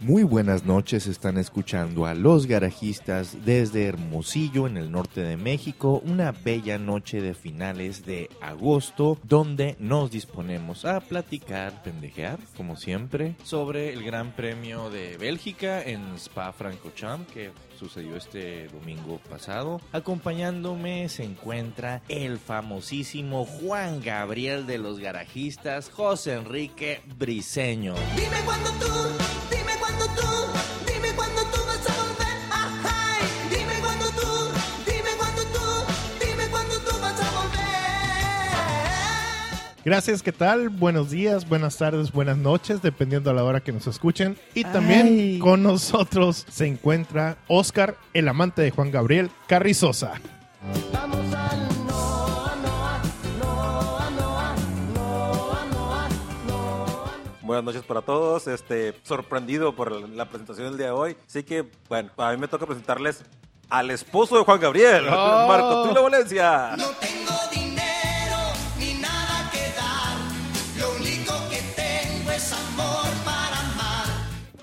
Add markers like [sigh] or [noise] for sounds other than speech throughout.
Muy buenas noches, están escuchando a Los Garajistas desde Hermosillo, en el norte de México, una bella noche de finales de agosto, donde nos disponemos a platicar, pendejear, como siempre, sobre el Gran Premio de Bélgica en Spa-Francorchamps, que sucedió este domingo pasado. Acompañándome se encuentra el famosísimo Juan Gabriel de los Garajistas, José Enrique Briseño. Dime cuándo tú, dime cuándo tú, Gracias, ¿qué tal? Buenos días, buenas tardes, buenas noches, dependiendo a la hora que nos escuchen. Y también Ay. con nosotros se encuentra Oscar, el amante de Juan Gabriel Carrizosa. Vamos al Noa, Noa, Noa, Noa, Noa, Noa, Noa. Buenas noches para todos. Este, sorprendido por la presentación del día de hoy. Así que, bueno, a mí me toca presentarles al esposo de Juan Gabriel, Oh. Marco Tulio Valencia. No tengo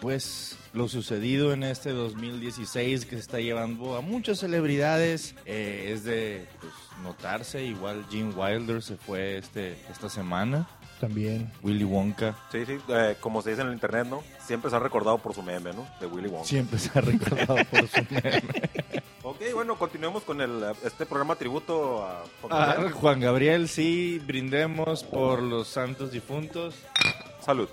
Pues lo sucedido en este 2016 que se está llevando a muchas celebridades eh, es de pues, notarse. Igual Gene Wilder se fue este, esta semana. También. Willy Wonka Sí, sí, eh, como se dice en el internet, ¿no? Siempre se ha recordado por su meme, ¿no? De Willy Wonka. siempre se ha recordado por su meme. [laughs] Ok, bueno, continuemos con el, este programa tributo a Juan Ah, Gabriel. Juan Gabriel, sí, brindemos por los santos difuntos. Salud.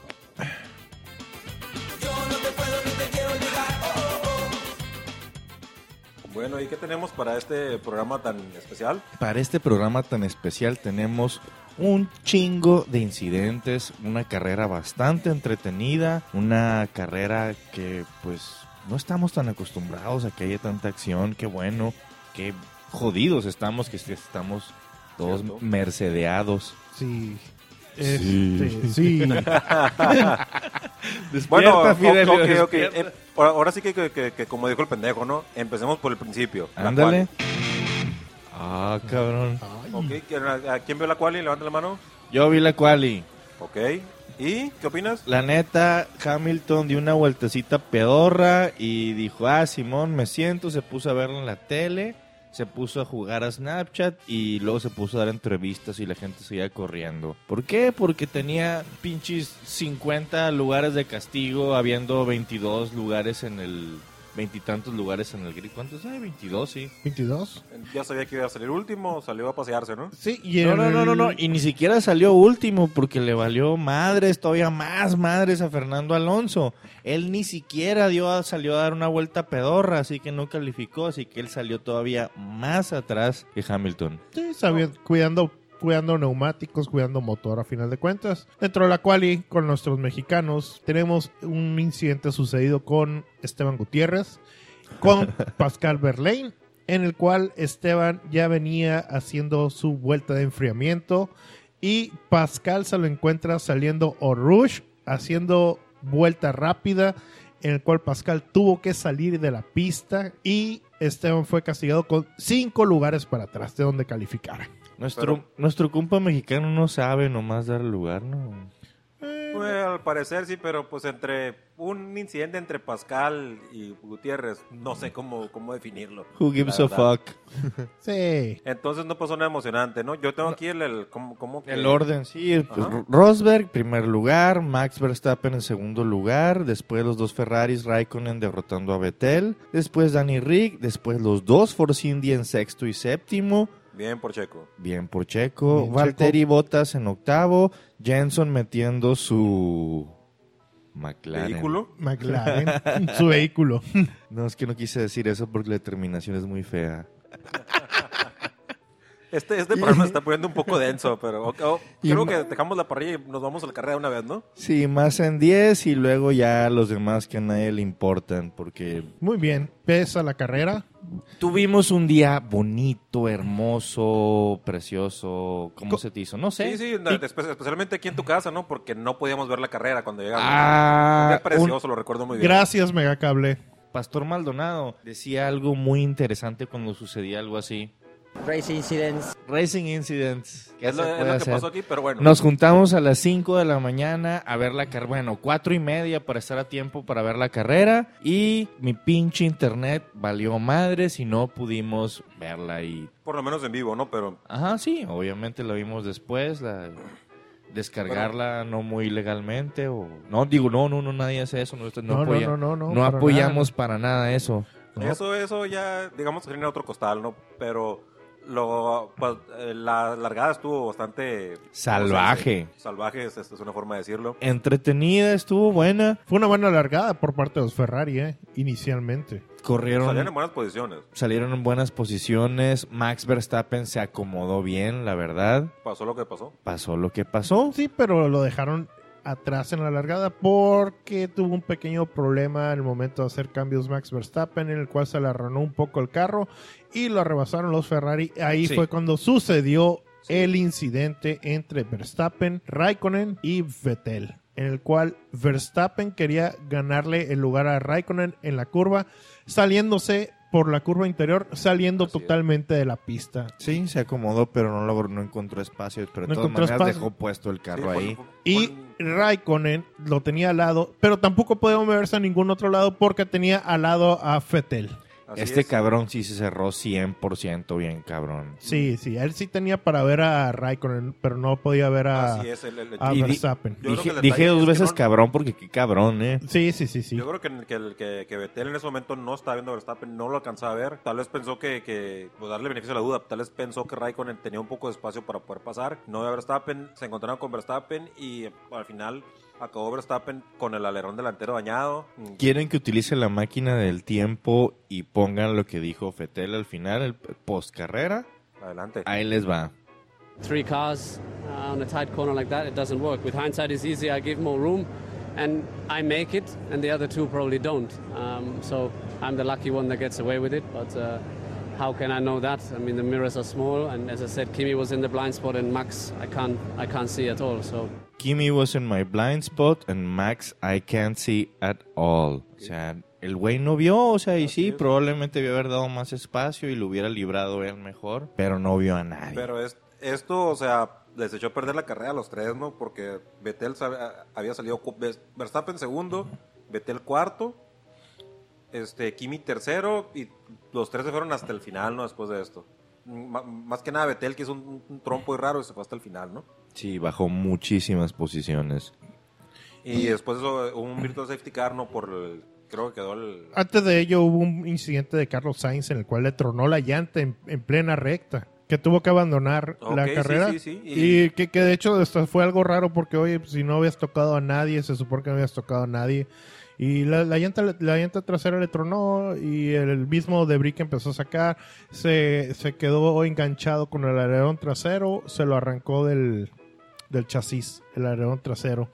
Bueno, ¿y qué tenemos para este programa tan especial? Para este programa tan especial tenemos un chingo de incidentes, una carrera bastante entretenida, una carrera que pues no estamos tan acostumbrados a que haya tanta acción, qué bueno, qué jodidos estamos, que estamos todos Cierto. mercedeados. Sí. Sí. Este, sí. [laughs] Bueno, Despierta, ok, Fidelio, ok, ok. despierta. Eh, ahora sí que, que- que- que como dijo el pendejo, ¿no? Empecemos por el principio. Ándale. Ah, cabrón. Ok, ¿quién- ¿a quién vio la quali? Levanta la mano. Yo vi la quali. Ok. ¿Y qué opinas? La neta, Hamilton dio una vueltecita pedorra y dijo, ah, Simón, me siento, se puso a verlo en la tele, se puso a jugar a Snapchat y luego se puso a dar entrevistas y la gente seguía corriendo. ¿Por qué? Porque tenía pinches 50 lugares de castigo, habiendo 22 lugares en el... Veintitantos lugares en el grid. ¿Cuántos hay? 22, sí. 22. Ya sabía que iba a salir último, salió a pasearse, ¿no? Sí, y No, en no, no, no, Y ni siquiera salió último porque le valió madres, todavía más madres a Fernando Alonso. Él ni siquiera dio, salió a dar una vuelta pedorra, así que no calificó, así que él salió todavía más atrás que Hamilton. Sí, sabía- cuidando, cuidando neumáticos, cuidando motor a final de cuentas. Dentro de la quali, con nuestros mexicanos, tenemos un incidente sucedido con Esteban Gutiérrez, con [laughs] Pascal Verlaine, en el cual Esteban ya venía haciendo su vuelta de enfriamiento y Pascal se lo encuentra saliendo o rush, haciendo vuelta rápida, en el cual Pascal tuvo que salir de la pista y Esteban fue castigado con cinco lugares para atrás de donde calificara. Nuestro, Pero- nuestro compa mexicano no sabe nomás dar lugar, ¿no? Pues al parecer sí, pero pues entre un incidente entre Pascal y Gutiérrez, no sé cómo, cómo definirlo. Who gives a fuck? [laughs] Sí. Entonces no pasó nada emocionante, ¿no? Yo tengo aquí el, el ¿cómo, cómo que- El orden, sí. pues. Rosberg, primer lugar. Max Verstappen en segundo lugar. Después los dos Ferraris, Raikkonen derrotando a Vettel. Después Danny Rick. Después los dos Force India en sexto y séptimo. Bien por Checo. Bien por Checo. Bien, Valtteri Bottas en octavo. Jenson metiendo su McLaren. ¿Vehículo? McLaren, [laughs] su vehículo. No, es que no quise decir eso porque la terminación es muy fea. [laughs] Este, este programa se está poniendo un poco denso, pero ok, oh, creo que dejamos la parrilla y nos vamos a la carrera de una vez, ¿no? Sí, más en 10 y luego ya los demás que a nadie le importan porque Muy bien. Pesa la carrera. Tuvimos un día bonito, hermoso, precioso. ¿Cómo Co- se te hizo? No sé. Sí, sí, especialmente aquí en tu casa, ¿no? Porque no podíamos ver la carrera cuando llegamos. Ah, Un día un- precioso, lo recuerdo muy bien. Gracias, Megacable. Pastor Maldonado decía algo muy interesante cuando sucedía algo así. Race incidents. Racing Incidents. ¿Qué Es lo, es puede lo que hacer? pasó aquí, pero bueno. Nos juntamos a las 5 de la mañana a ver la carrera. Bueno, cuatro y media para estar a tiempo para ver la carrera. Y mi pinche internet valió madres y no pudimos verla. Y. Por lo menos en vivo, ¿no? Pero Ajá, sí, obviamente la vimos después. La... Descargarla no muy legalmente. o No, digo, no, no, no, nadie hace eso. No, no, No, no, apoya- no, no, no, no para apoyamos para nada eso. No. eso, eso ya, digamos, sería otro costal, ¿no? Pero lo, pues, eh, la largada estuvo bastante... Salvaje. Salvaje, es, es una forma de decirlo. Entretenida, estuvo buena. Fue una buena largada por parte de los Ferrari, ¿eh? Inicialmente. Corrieron. Salían en buenas posiciones. salieron en buenas posiciones. Max Verstappen se acomodó bien, la verdad. Pasó lo que pasó. Pasó lo que pasó. Sí, pero lo dejaron atrás en la largada porque tuvo un pequeño problema en el momento de hacer cambios Max Verstappen, en el cual se le arranó un poco el carro y lo rebasaron los Ferrari. Ahí Sí. fue cuando sucedió el incidente entre Verstappen, Raikkonen y Vettel, en el cual Verstappen quería ganarle el lugar a Raikkonen en la curva, saliéndose por la curva interior, saliendo Así es. totalmente de la pista. Sí, se acomodó, pero no logró, no encontró espacio. Pero de No todas maneras espacio. dejó puesto el carro Sí, ahí. fue- fue- Y Raikkonen lo tenía al lado, pero tampoco podía moverse a ningún otro lado porque tenía al lado a Fettel. Así este es. cabrón sí se cerró 100% bien, cabrón. Sí, sí, él sí tenía para ver a Raikkonen, pero no podía ver a, Así es. el- el- a di- Verstappen. Dije, dos veces no- cabrón porque qué cabrón, ¿eh? Sí, sí, sí, sí. Yo creo que, que, que Vettel en ese momento no estaba viendo a Verstappen, no lo alcanzaba a ver. Tal vez pensó que, que pues darle beneficio a la duda, tal vez pensó que Raikkonen tenía un poco de espacio para poder pasar. No ve a Verstappen, se encontraron con Verstappen y eh, al final acabó Verstappen con el alerón delantero dañado. Quieren que utilice la máquina del tiempo y pongan lo que dijo Fetel al final, el post carrera. Adelante. Ahí les va. three cars uh, on a tight corner like that, it doesn't work. With hindsight, it's easy. I give more room, and I make it, and the other two probably don't. Um, so I'm the lucky one that gets away with it. But uh, how can I know that? I mean, the mirrors are small, and as I said, Kimi was in the blind spot, and Max, I can't, I can't see at all. So Kimi was in my blind spot and Max I can't see at all. O sea, el güey no vio, o sea, y sí, es. probablemente debió haber dado más espacio y lo hubiera librado él mejor, pero no vio a nadie. Pero es, esto, o sea, les echó a perder la carrera a los tres, ¿no? Porque Vettel sabe- había salido Verstappen segundo, Vettel cuarto, este Kimi tercero y los tres se fueron hasta el final, ¿no? Después de esto. M- más que nada Vettel, que es un, un trompo y raro, y se fue hasta el final, ¿no? Sí, bajó muchísimas posiciones. Y después de eso, hubo un virtual safety car, ¿no? Por el, creo que quedó el... Antes de ello hubo un incidente de Carlos Sainz en el cual le tronó la llanta en, en plena recta, que tuvo que abandonar la sí, carrera. sí, sí, Y, y- que, que de hecho esto fue algo raro porque, oye, pues, si no habías tocado a nadie, se supone que no habías tocado a nadie. Y la, la llanta, la llanta trasera le tronó y el mismo debris que empezó a sacar se, se quedó enganchado con el alerón trasero, se lo arrancó del, del chasis, el alerón trasero.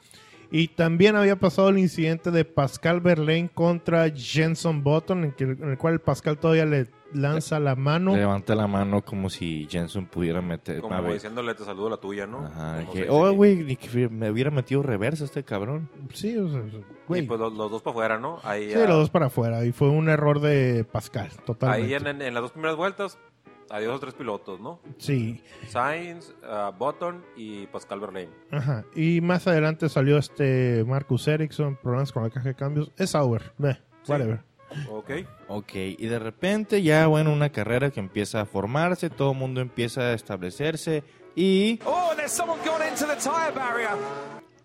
Y también había pasado el incidente de Pascal Verlaine contra Jenson Button, en, que- en el cual Pascal todavía le lanza la mano. Levanta la mano como si Jenson pudiera meter... Como ver. diciéndole, te saludo la tuya, ¿no? Ajá, Como que, oh, güey, ni que me hubiera metido reversa este cabrón. Sí, o sea, güey. Y pues los, los dos para afuera, ¿no? Ahí, Sí, los dos para afuera. Y fue un error de Pascal, totalmente. ahí en, en- en las dos primeras vueltas, adiós a tres pilotos, ¿no? Sí, Sainz, ah, Button y Pascal Verlaine. ajá. Y más adelante salió este Marcus Ericsson, problemas con la caja de cambios. Es Sauber, meh, Sí. whatever. Ok. Ok, y de repente ya, bueno, una carrera que empieza a formarse, todo el mundo empieza a establecerse y Oh, there's someone gone into the tire barrier.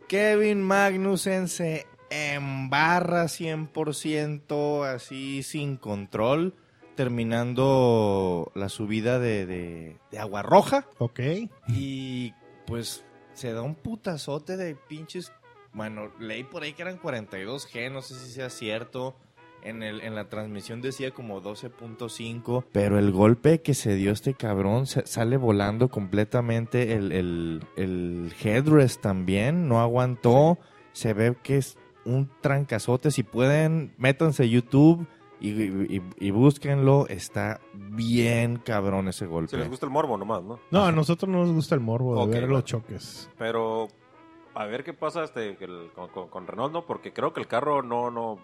Kevin Magnussen se embarra 100% así sin control, terminando la subida de, de, de agua roja Ok. y pues se da un putazote de pinches, bueno, leí por ahí que eran 42G, no sé si sea cierto. En, el, en la transmisión decía como 12.5, pero el golpe que se dio este cabrón sale volando completamente. El, el, el headrest también no aguantó. Se ve que es un trancazote. Si pueden, métanse a YouTube y, y- y búsquenlo. Está bien cabrón ese golpe. Si les gusta el morbo nomás, ¿no? No, a nosotros no nos gusta el morbo de ver los choques. Pero a ver qué pasa este el- con, con, con Renault, ¿no? Porque creo que el carro no, no,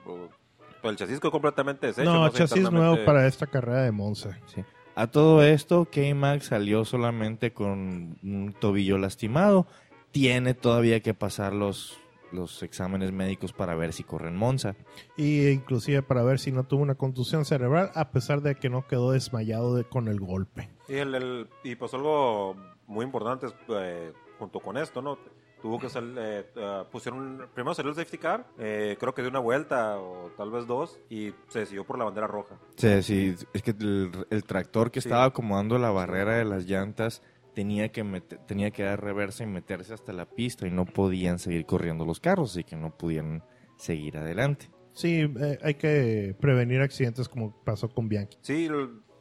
el chasis quedó completamente deshecho. no, sé chasis internamente- nuevo para esta carrera de Monza. Sí. A todo esto, K-Max salió solamente con un tobillo lastimado. Tiene todavía que pasar los, los exámenes médicos para ver si corre en Monza. Y inclusive para ver si no tuvo una contusión cerebral, a pesar de que no quedó desmayado de- con el golpe. Y, el, el- y pues algo muy importante es, eh, junto con esto, ¿no? Tuvo que salir, eh, eh, pusieron, primero salió el safety car, eh, creo que de una vuelta o tal vez dos, y se decidió por la bandera roja. Sí, sí, es que el, el tractor que Sí. estaba acomodando la barrera de las llantas tenía que mete- tenía que dar reversa y meterse hasta la pista y no podían seguir corriendo los carros, así que no pudieron seguir adelante. Sí, eh, hay que prevenir accidentes como pasó con Bianchi. Sí,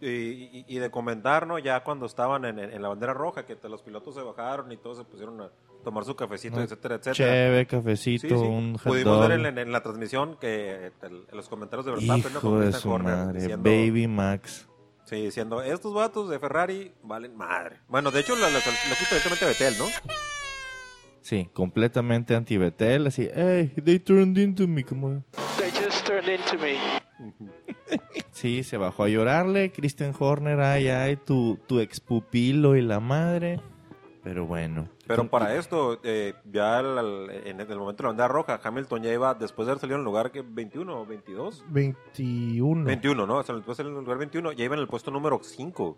y, y- de comentar, ¿no? Ya cuando estaban en, en- la bandera roja, que los pilotos se bajaron y todos se pusieron a tomar su cafecito, Ah, etcétera, etcétera. Cheve, Sí, cafecito, sí. un hot Pudimos dog. ver en, en- la transmisión que el- en los comentarios de Verstappen, ¿no? Hijo Con de su madre, diciendo- Baby Max. Sí, diciendo, estos vatos de Ferrari valen madre. Bueno, de hecho, le, le culpa directamente a Betel, ¿no? Sí, completamente anti-Betel, así, hey, they turned into me, como... They just turned into me. [laughs] Sí, se bajó a llorarle, Christian Horner, ay, ay, tu, tu ex pupilo y la madre. Pero bueno. Pero para esto, eh, ya al- al- en el momento de la bandera roja, Hamilton ya iba, después de haber salido en el lugar que 21 o 22. 21. 21, ¿no? O sea, después de salir en el lugar 21, ya iba en el puesto número 5.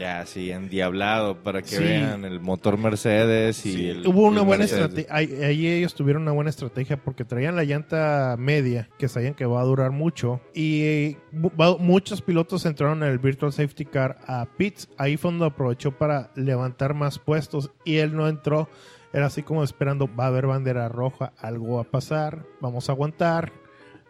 Ya, sí, endiablado, para que Sí. vean el motor Mercedes y Sí. el... Hubo una el buena estrategia. Ahí, ahí ellos tuvieron una buena estrategia porque traían la llanta media, que sabían que va a durar mucho. Y va- muchos pilotos entraron en el Virtual Safety Car a pits. Ahí fue donde aprovechó para levantar más puestos y él no entró. Era así como esperando, va a haber bandera roja, algo va a pasar, vamos a aguantar.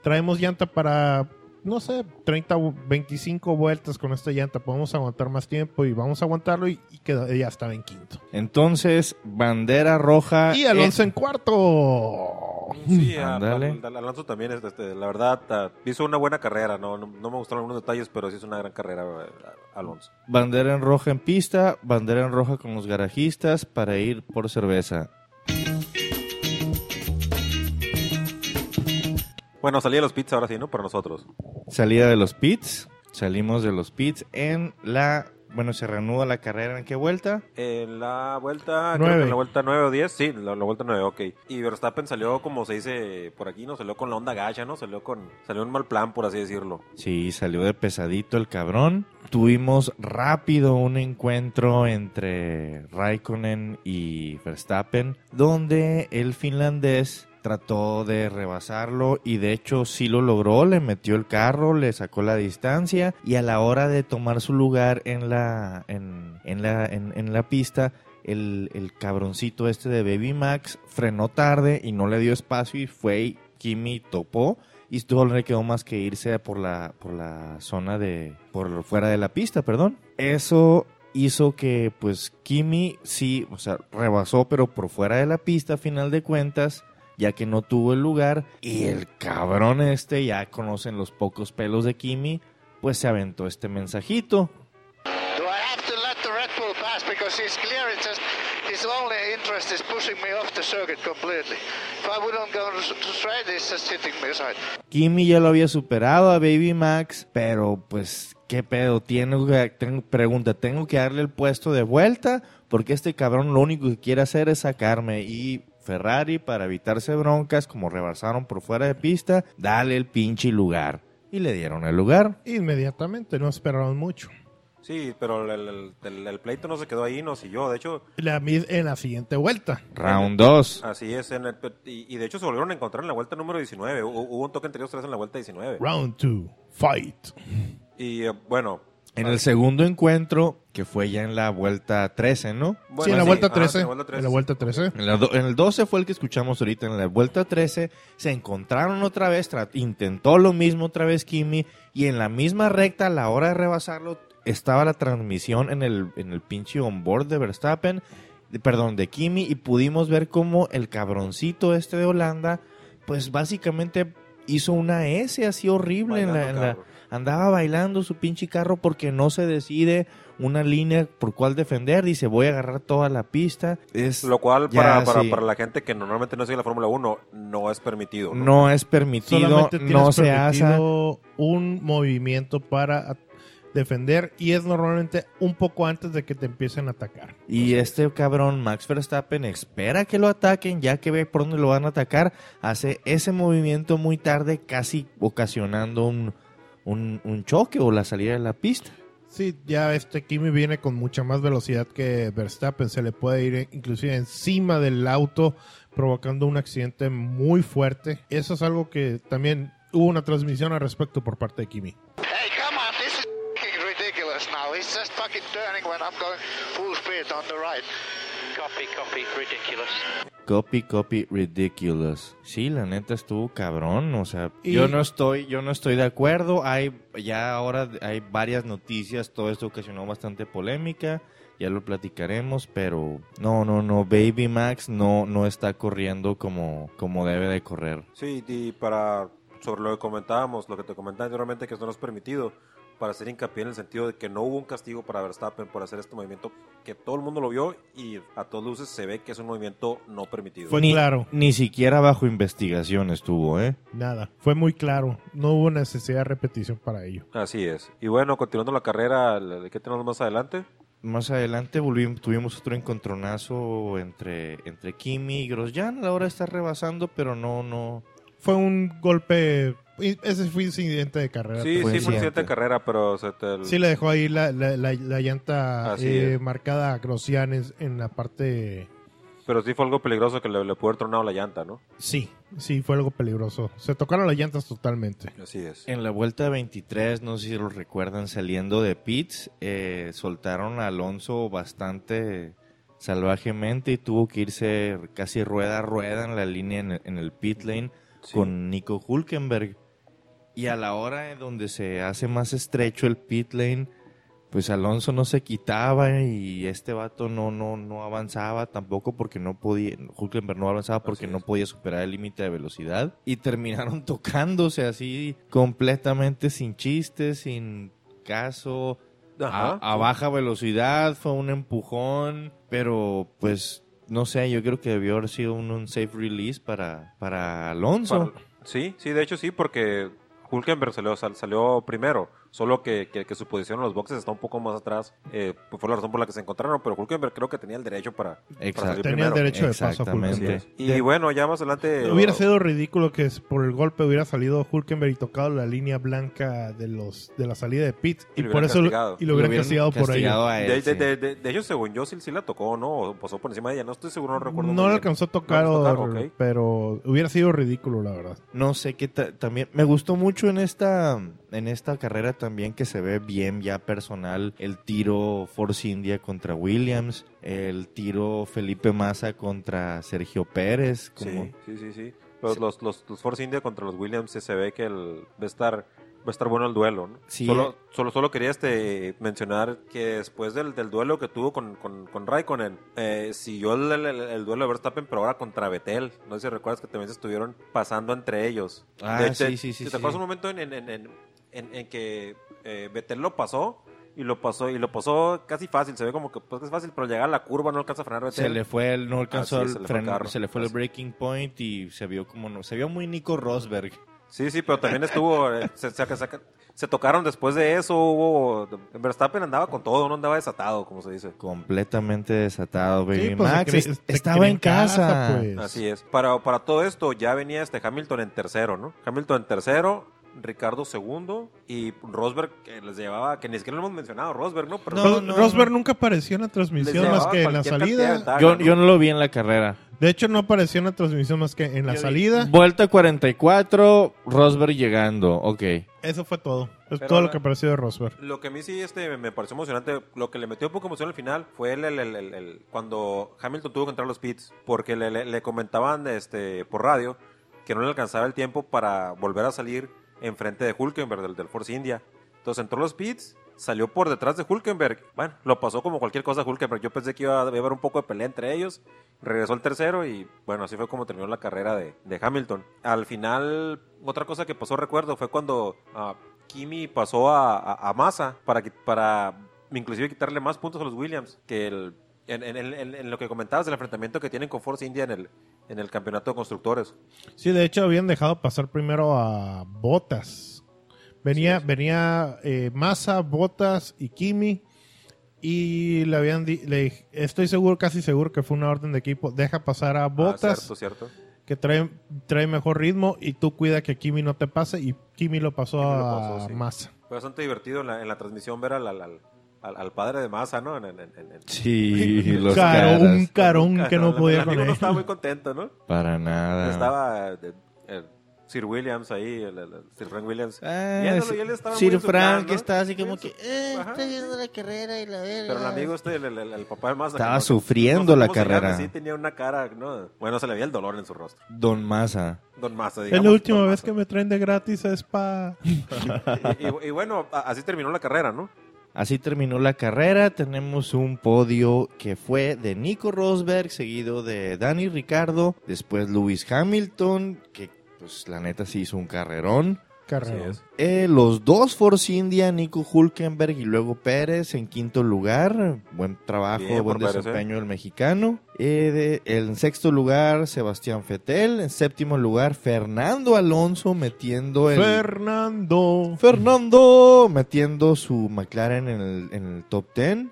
Traemos llanta para, no sé, 30 o 25 vueltas con esta llanta. Podemos aguantar más tiempo y vamos a aguantarlo y, y quedó- ya estaba en quinto. Entonces, bandera roja... Y Alonso en cuarto. Sí, a- Ándale. a- a- Alonso también, este, este, la verdad, ah, hizo una buena carrera. No, no, no me gustaron algunos detalles, pero sí hizo una gran carrera eh, Alonso. bandera en roja en pista, bandera en roja con los garajistas para ir por cerveza. Bueno, salí de los pits ahora sí, ¿no? Para nosotros. Salida de los pits, salimos de los pits en la... Bueno, se reanuda la carrera en qué vuelta? En la vuelta, creo Nueve. que en la vuelta 9 o 10, sí, la, la vuelta 9, ok. Y Verstappen salió, como se dice por aquí, ¿no? Salió con la onda gacha, ¿no? Salió con, salió en mal plan, por así decirlo. Sí, salió de pesadito el cabrón. Tuvimos rápido un encuentro entre Raikkonen y Verstappen, donde el finlandés trató de rebasarlo y de hecho sí lo logró, le metió el carro, le sacó la distancia y a la hora de tomar su lugar en la, en, la, en, en la pista, el, el cabroncito este de Baby Max frenó tarde y no le dio espacio y fue Kimi topó y solo le quedó más que irse por la, por la zona de, por fuera de la pista, perdón. Eso hizo que pues Kimi sí, o sea, rebasó pero por fuera de la pista a final de cuentas, ya que no tuvo el lugar y el cabrón este, ya conocen los pocos pelos de Kimi, pues se aventó este mensajito. Do I have to let the Red Bull pass because he's clear? It's just his only interest is pushing me off the circuit completely. If I wouldn't go to straight, he's just hitting me aside. Kimi ya lo había superado a Baby Max, pero pues, ¿qué pedo? Tengo que, tengo, pregunta, ¿tengo que darle el puesto de vuelta? Porque este cabrón lo único que quiere hacer es sacarme y Ferrari, para evitarse broncas, como rebasaron por fuera de pista, dale el pinche lugar. Y le dieron el lugar. Inmediatamente, no esperaron mucho. Sí, pero el, el- el- el pleito no se quedó ahí, no siguió. De hecho, La, mi- en la siguiente vuelta. Round 2. así es. En el- y, y de hecho se volvieron a encontrar en la vuelta número 19. Hubo, hubo un toque entre ellos tres en la vuelta 19. Round 2. Fight. Y eh, bueno. En el segundo encuentro, que fue ya en la vuelta 13, ¿no? bueno, sí, en la vuelta ajá, 13. en la vuelta 13. En la vuelta 13. En, la do- en el 12 fue el que escuchamos ahorita. En la vuelta 13 se encontraron otra vez. intentó lo mismo otra vez Kimi. Y en la misma recta, a la hora de rebasarlo, estaba la transmisión en el, en el pinche onboard de Verstappen. de- perdón, de Kimi. Y pudimos ver cómo el cabroncito este de Holanda, pues básicamente hizo una S así horrible. En la, en andaba bailando su pinche carro porque no se decide una línea por cuál defender. Dice, voy a agarrar toda la pista. Es, Lo cual, Ya, para, para, sí. para la gente que normalmente no sigue la Fórmula 1, no es permitido. ¿no? no es permitido, Solamente tienes no se hace. un movimiento para defender y es normalmente un poco antes de que te empiecen a atacar. Y este cabrón, Max Verstappen, espera que lo ataquen, ya que ve por dónde lo van a atacar, hace ese movimiento muy tarde, casi ocasionando un, un, un choque o la salida de la pista. Sí, ya este Kimi viene con mucha más velocidad que Verstappen, se le puede ir inclusive encima del auto provocando un accidente muy fuerte. Eso es algo que también hubo una transmisión al respecto por parte de Kimi. Ridiculous now. He's just fucking turning when I'm going full speed on the right. Copy, copy, ridiculous. Copy, copy, ridiculous. Sí, la neta estuvo cabrón, o sea, Y- yo no estoy, yo no estoy de acuerdo. Hay ya ahora hay varias noticias, todo esto ocasionó bastante polémica, ya lo platicaremos, pero no, no, no, Baby Max no, no está corriendo como, como debe de correr. Sí, y para sobre lo que comentábamos, lo que te comentaba anteriormente, que esto no es permitido, para hacer hincapié en el sentido de que no hubo un castigo para Verstappen por hacer este movimiento, que todo el mundo lo vio y a todas luces se ve que es un movimiento no permitido. Fue ni, claro. Ni siquiera bajo investigación estuvo, ¿eh? Nada, fue muy claro. No hubo necesidad de repetición para ello. Así es. Y bueno, continuando la carrera, ¿qué tenemos más adelante? Más adelante volvimos, tuvimos otro encontronazo entre, entre Kimi y Grosjean. A la hora está rebasando, pero no, no. Fue un golpe. Ese fue incidente de carrera. Sí, sí, fue incidente. incidente de carrera, pero se te... Sí, le dejó ahí la, la, la- la llanta eh, marcada a Grosjean en- en la parte. Pero sí fue algo peligroso que le, le pudo haber tronado la llanta, ¿no? Sí, sí, fue algo peligroso. Se tocaron las llantas totalmente. Así es. En la vuelta 23, no sé si lo recuerdan, saliendo de pits, eh, soltaron a Alonso bastante salvajemente y tuvo que irse casi rueda a rueda en la línea en el, en el pit lane Sí. con Nico Hulkenberg. Y a la hora en donde se hace más estrecho el pit lane, pues Alonso no se quitaba y este vato no, no, no avanzaba tampoco porque no podía, Hulkenberg no avanzaba porque no podía superar el límite de velocidad y terminaron [laughs] tocándose así completamente sin chistes, sin caso, a, Ajá, a sí. baja velocidad, fue un empujón, pero pues no sé, yo creo que debió haber sido un, un safe release para, para Alonso. Para- Sí, sí, de hecho sí, porque Hulkenberg salió, sal- salió primero, solo que, que- que su posición en los boxes está un poco más atrás. eh, pues fue la razón por la que se encontraron, pero Hulkenberg creo que tenía el derecho para, para salir Tenía el derecho de paso. Hulkenberg. Y bueno, ya más adelante... Hubiera sido ridículo que por el golpe hubiera salido Hulkenberg y tocado la línea blanca de los de la salida de pit Y por eso castigado. y lo hubieran hubieran castigado por castigado ello. a él, De, de, sí. de, de- de hecho, según yo, sí, sí la tocó, ¿no? O pasó por encima de ella. No estoy seguro, no recuerdo. No bien. alcanzó a tocar, No tocar, pero hubiera sido ridículo, la verdad. No sé qué ta- también me gustó mucho en esta en esta carrera también que se ve bien ya personal el tiro Force India contra Williams, el tiro Felipe Massa contra Sergio Pérez, como Sí, sí, sí, sí. Los, los, los, los Force India contra los Williams se ve que el, va a estar va a estar bueno el duelo, ¿no? Sí. Solo, solo, solo quería este mencionar que después del, del duelo que tuvo con, con, con Raikkonen, eh, siguió el, el- el- el duelo de Verstappen, pero ahora contra Vettel. No sé si recuerdas que también se estuvieron pasando entre ellos. Ah, De- sí, sí, sí, ¿Te sí. acuerdas un momento en, en, en, en, que eh, Vettel lo pasó? Y lo pasó, y lo pasó casi fácil, se ve como que pues, es fácil, pero llegar a la curva no alcanza a frenar Vettel. se le fue el no alcanzó el es, se le fue el freno, carro. se le fue el Así. breaking point y se vio como no, se vio muy Nico Rosberg. Sí, sí, pero también estuvo. eh, se, se- se- se tocaron después de eso. Hubo. Verstappen andaba con todo, no andaba desatado, como se dice. Completamente desatado, baby. Sí, pues, Max estaba en casa. pues. Así es. Para, para todo esto ya venía este Hamilton en tercero, ¿no? Hamilton en tercero, Ricardo segundo y Rosberg que les llevaba, que ni siquiera lo hemos mencionado, Rosberg, ¿no? Pero No, Ros- no, Rosberg no. nunca apareció en la transmisión más que en la salida. ventaja, Yo, ¿no? yo no lo vi en la carrera. De hecho, no apareció en la transmisión más que en la Yo vi- salida. Vuelta 44, Rosberg llegando. Ok. Eso fue todo. Es Pero todo lo que apareció de Rosberg. Lo que a mí sí este, me pareció emocionante, lo que le metió un poco emoción al final fue el, el- el- el- el- cuando Hamilton tuvo que entrar a los pits, porque le, le- le comentaban este, por radio que no le alcanzaba el tiempo para volver a salir enfrente de Hulkenberg, del, del Force India. Entonces entró los pits, salió por detrás de Hulkenberg. Bueno, lo pasó como cualquier cosa Hulkenberg. Yo pensé que iba a haber un poco de pelea entre ellos. Regresó al tercero y bueno, así fue como terminó la carrera de, de Hamilton. Al final, otra cosa que pasó, recuerdo, fue cuando ah, Kimi pasó a, a, Massa para, para inclusive quitarle más puntos a los Williams que el, en, en- en- en lo que comentabas del enfrentamiento que tienen con Force India en el, en el campeonato de constructores. Sí, de hecho habían dejado pasar primero a Botas. Venía, venía eh, Massa, Botas y Kimi. Y le habían le estoy seguro, casi seguro que fue una orden de equipo. Deja pasar a Ah, Botas, cierto, cierto. que trae, trae mejor ritmo. Y tú cuida que Kimi no te pase. Y Kimi lo pasó Kimi lo a pasó, sí. Massa. Fue bastante divertido en la, la transmisión ver al, al, al, al- al padre de Massa, ¿no? En, en- en- en- Sí, [laughs] los Caro, un caras. carón que no el podía amigo con no él. estaba muy contento, ¿no? Para nada. Estaba eh, eh, Sir Williams ahí, el, el- el Sir Frank Williams. Ah, viéndolo, y él estaba muy Sir su Frank plan, ¿no? está así como Muy que... "Eh, estoy viendo la carrera y la verga. Pero el amigo este, el, el- el- el papá de Massa. Estaba que no sufriendo no la carrera. Sí, tenía una cara, ¿no? Bueno, se le veía el dolor en su rostro. Don Massa. Don Massa, Es digamos. la última vez que me traen de gratis a Spa. [laughs] Y, y- y bueno, así terminó la carrera, ¿no? Así terminó la carrera. Tenemos un podio que fue de Nico Rosberg, seguido de Danny Ricardo, después Lewis Hamilton, que pues la neta sí hizo un carrerón. Es. Eh, los dos Force India, Nico Hulkenberg y luego Pérez en quinto lugar. Buen trabajo, Bien buen por Pérez, desempeño del mexicano. Eh, de- en sexto lugar, Sebastián Fetel. En séptimo lugar, Fernando Alonso metiendo el... Fernando. Fernando metiendo su McLaren en el, en el top 10.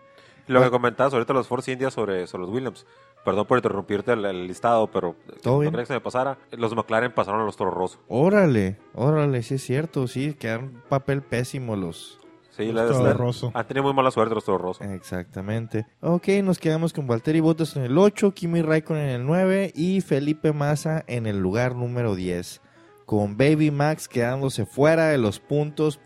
Lo que comentabas ahorita los Force India sobre, sobre los Williams. Perdón por interrumpirte el, el listado, pero Todo no quería que se me pasara. Los McLaren pasaron a los Toro Rosso. Órale, órale, sí es cierto, sí, quedaron un papel pésimo los... Sí, la- Rosso. han tenido muy mala suerte los Toro Rosso. Exactamente. Ok, nos quedamos con Valtteri Bottas en el 8, Kimi Raikkonen en el 9 y Felipe Massa en el lugar número 10. Con Baby Max quedándose fuera de los puntos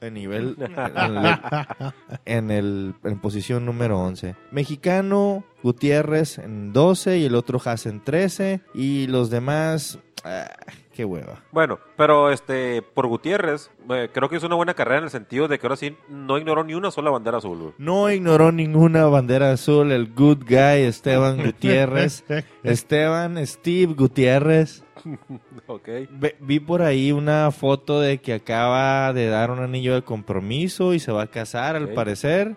en nivel en, el- en, el, en posición número 11. Mexicano Gutiérrez en 12 y el otro Haas en 13 y los demás... ah, qué hueva. Bueno, pero este por Gutiérrez, eh, creo que es una buena carrera en el sentido de que ahora sí no ignoró ni una sola bandera azul. güey. No ignoró ninguna bandera azul el good guy Esteban [laughs] Gutiérrez. Esteban Steve Gutiérrez. [laughs] Ok. Ve- vi por ahí una foto de que acaba de dar un anillo de compromiso y se va a casar al Ok. parecer.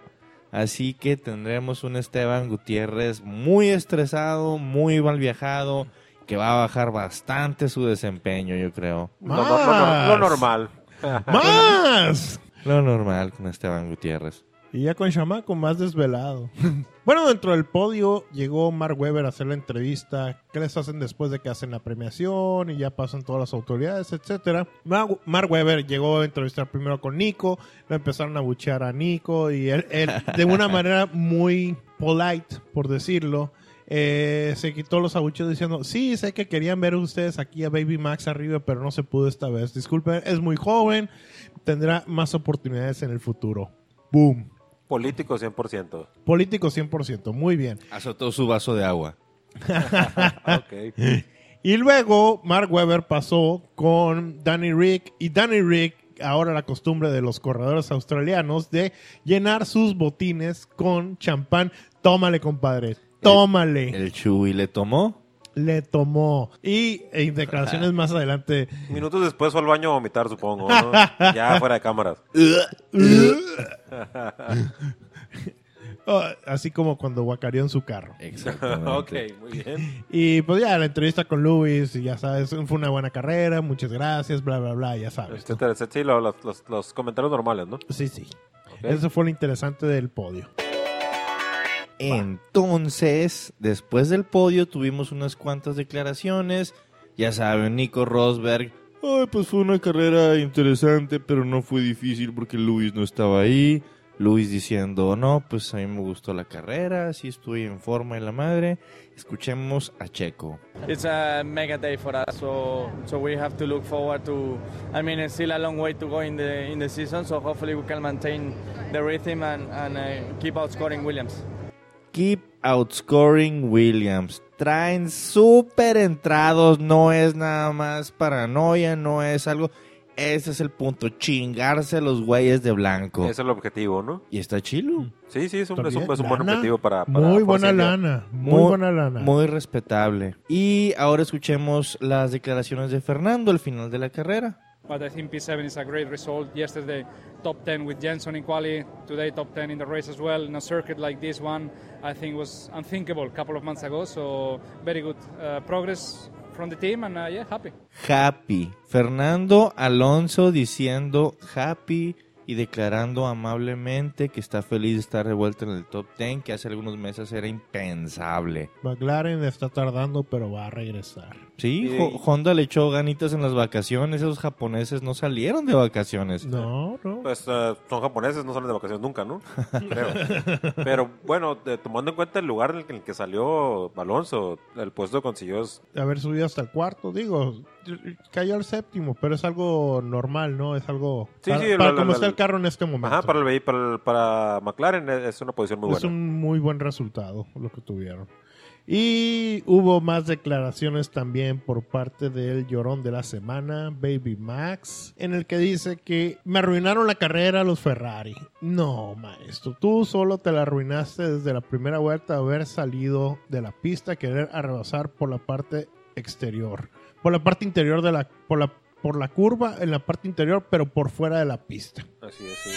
Así que tendremos un Esteban Gutiérrez muy estresado, muy mal viajado, que va a bajar bastante su desempeño, yo creo. Lo, lo- lo- lo- lo normal. ¡Más! [laughs] Lo normal con Esteban Gutiérrez. Y ya con chamaco más desvelado. [laughs] bueno, dentro del podio llegó Mark Webber a hacer la entrevista. ¿Qué les hacen después de que hacen la premiación? Y ya pasan todas las autoridades, etcétera. Mar- Mark Webber llegó a entrevistar primero con Nico. Lo empezaron a buchear a Nico. Y él, él, de una [laughs] manera muy polite, por decirlo, eh, se quitó los abucheos diciendo, sí, sé que querían ver ustedes aquí a Baby Max arriba, pero no se pudo esta vez. Disculpen, es muy joven, tendrá más oportunidades en el futuro. Boom. Político 100%. Político 100%, muy bien. Azotó su vaso de agua. [laughs] Ok. Y luego Mark Webber pasó con Danny Rick y Danny Rick, ahora la costumbre de los corredores australianos de llenar sus botines con champán. Tómale, compadre. Tómale. El Chuy le tomó. Le tomó. Y en declaraciones más adelante. Minutos después fue al baño a vomitar, supongo. ¿no? [laughs] ya fuera de cámaras. [laughs] oh, así como cuando guacareó en su carro. Exactamente. [laughs] ok, muy bien. Y pues ya la entrevista con Luis, y ya sabes, fue una buena carrera, muchas gracias, bla, bla, bla, ya sabes. Este, este, sí, lo- los, los- los comentarios normales, ¿no? Sí, sí. Eso fue lo interesante del podio. Entonces, después del podio tuvimos unas cuantas declaraciones. Ya saben, Nico Rosberg. Ay, pues fue una carrera interesante, pero no fue difícil porque Luis no estaba ahí. Luis diciendo, no, pues a mí me gustó la carrera, sí estoy en forma de la madre. Escuchemos a Checo. it's a mega day for us. So so we have to look forward to. I mean, it's still a long way to go in the in the season. So hopefully we can maintain the rhythm and and uh, keep outscoring Williams. Keep outscoring Williams. Traen súper entrados, no es nada más paranoia, no es algo... Ese es el punto, chingarse a los güeyes de blanco. Ese es el objetivo, ¿no? Y está chilo. Sí, sí, es un, Está es un, bien. es un buen objetivo para, para Muy buena India. lana, muy, buena lana. Muy respetable. Y ahora escuchemos las declaraciones de Fernando al final de la carrera. But I think P7 is a great result. Yesterday, top 10 with Jenson in quali. Today, top 10 in the race as well. In a circuit like this one, I think was unthinkable a couple of months ago. So very good uh, progress. from the team, and uh, yeah, happy. Happy. Fernando Alonso diciendo happy y declarando amablemente que está feliz de estar de vuelta en el top 10, que hace algunos meses era impensable. McLaren está tardando, pero va a regresar. Sí, Sí. Ho- Honda le echó ganitas en las vacaciones, esos japoneses no salieron de vacaciones. No, no. Pues eh, son japoneses, no salen de vacaciones nunca, ¿no? [laughs] Creo. Pero bueno, de- tomando en cuenta el lugar en el que, en el que salió Alonso, el puesto que consiguió es... haber subido hasta el cuarto, digo, cayó al séptimo, pero es algo normal, ¿no? Es algo Sí, para, sí, para la- como la- está la- el carro en este momento. Ajá, para, el, para, el- para McLaren es es una posición muy es buena. un muy buen resultado lo que tuvieron. Y hubo más declaraciones también por parte del llorón de la semana, Baby Max, en el que dice que me arruinaron la carrera los Ferrari. No, maestro, tú solo te la arruinaste desde la primera vuelta de haber salido de la pista, querer arrebasar por la parte exterior, por la parte interior de la, por la, por la curva en la parte interior, pero por fuera de la pista. Así es, sí.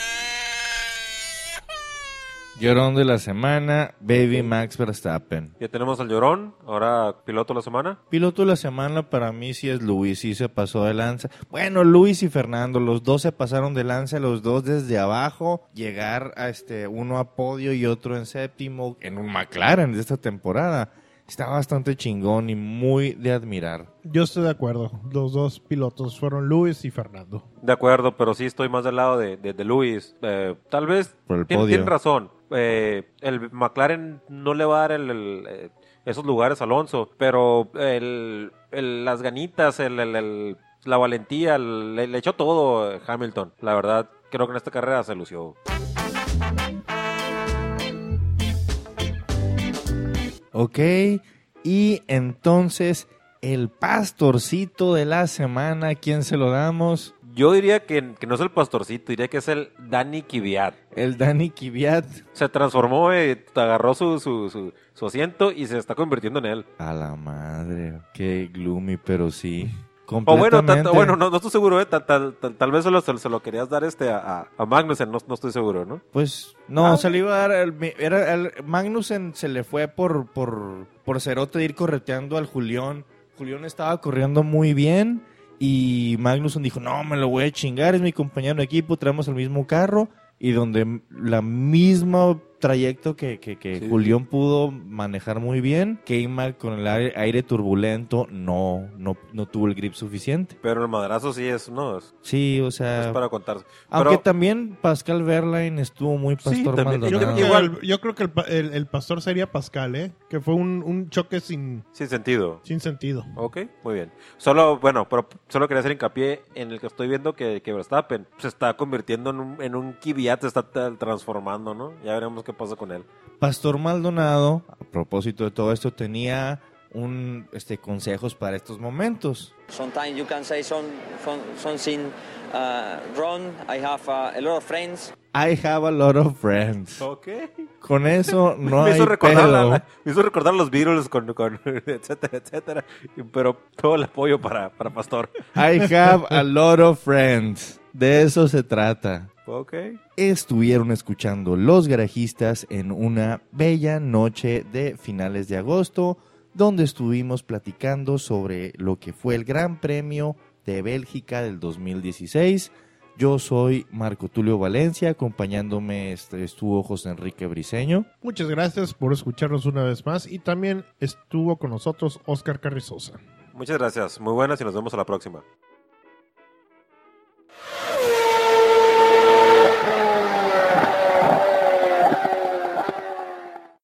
Llorón de la semana, Baby Max Verstappen. Ya tenemos al Llorón, ahora piloto de la semana. Piloto de la semana para mí sí es Luis, sí se pasó de lanza. Bueno, Luis y Fernando, los dos se pasaron de lanza, los dos desde abajo, llegar a este uno a podio y otro en séptimo en un McLaren de esta temporada. Está bastante chingón y muy de admirar. Yo estoy de acuerdo, los dos pilotos fueron Luis y Fernando. De acuerdo, pero sí estoy más del lado de, de, de Luis. Eh, tal vez tiene, tiene razón. Eh, el McLaren no le va a dar el- el, eh, esos lugares a Alonso, pero el, el- las ganitas, el, el- el- la valentía, el- le, le echó todo Hamilton. La verdad, creo que en esta carrera se lució. Ok, y entonces el pastorcito de la semana, ¿a quién se lo damos? Yo diría que, que no es el pastorcito, diría que es el Danny Kvyat. El Dani Kvyat. Se transformó, eh, agarró su, su, su, su asiento y se está convirtiendo en él. A la madre, qué gloomy, pero sí. O bueno, tanto- bueno no, no estoy seguro, eh, tal, tal, tal, tal vez solo se, se lo querías dar este a, a, Magnussen, no, no estoy seguro, ¿no? Pues no, Ah, se le iba a dar. el- era el- Magnussen se le fue por, por, por cerote de ir correteando al Julián. Julián estaba corriendo muy bien y Magnussen dijo: No, me lo voy a chingar, es mi compañero de equipo, traemos el mismo carro. Y donde la misma trayecto que, que, que Sí. Julián pudo manejar muy bien, K-Mac con el aire, aire turbulento no, no, no tuvo el grip suficiente. Pero el madrazo sí es, ¿no? Es, Sí, o sea. es para contarse. Aunque Pero- también Pascal Verlaine estuvo muy pastor también. Yo Maldonado. creo, que Igual. el, yo creo que el, pa- el- el pastor sería Pascal, ¿eh? Que fue un, un choque sin, Sin sentido. sin sentido. Ok, muy bien. Solo, bueno, pero solo quería hacer hincapié en el que estoy viendo que, que Verstappen se está convirtiendo en un, en un Kvyat, se está tra- transformando, ¿no? Ya veremos qué pasa con él. Pastor Maldonado, a propósito de todo esto, tenía un este consejos para estos momentos. Sometimes you can say some, some something uh, wrong. I have uh, a lot of friends. I have a lot of friends. Ok. Con eso [laughs] no me, hay hizo recordar pedo. la- me hizo recordar los Beatles con, con [laughs] etcétera, etcétera. Pero todo el apoyo para, para Pastor. I have a lot of friends. De eso se trata. Ok. Estuvieron escuchando Los Garajistas en una bella noche de finales de agosto, donde estuvimos platicando sobre lo que fue el Gran Premio de Bélgica del 2016. Yo soy Marco Tulio Valencia, acompañándome este, estuvo José Enrique Briseño. Muchas gracias por escucharnos una vez más y también estuvo con nosotros Oscar Carrizosa. Muchas gracias. Muy buenas y nos vemos a la próxima.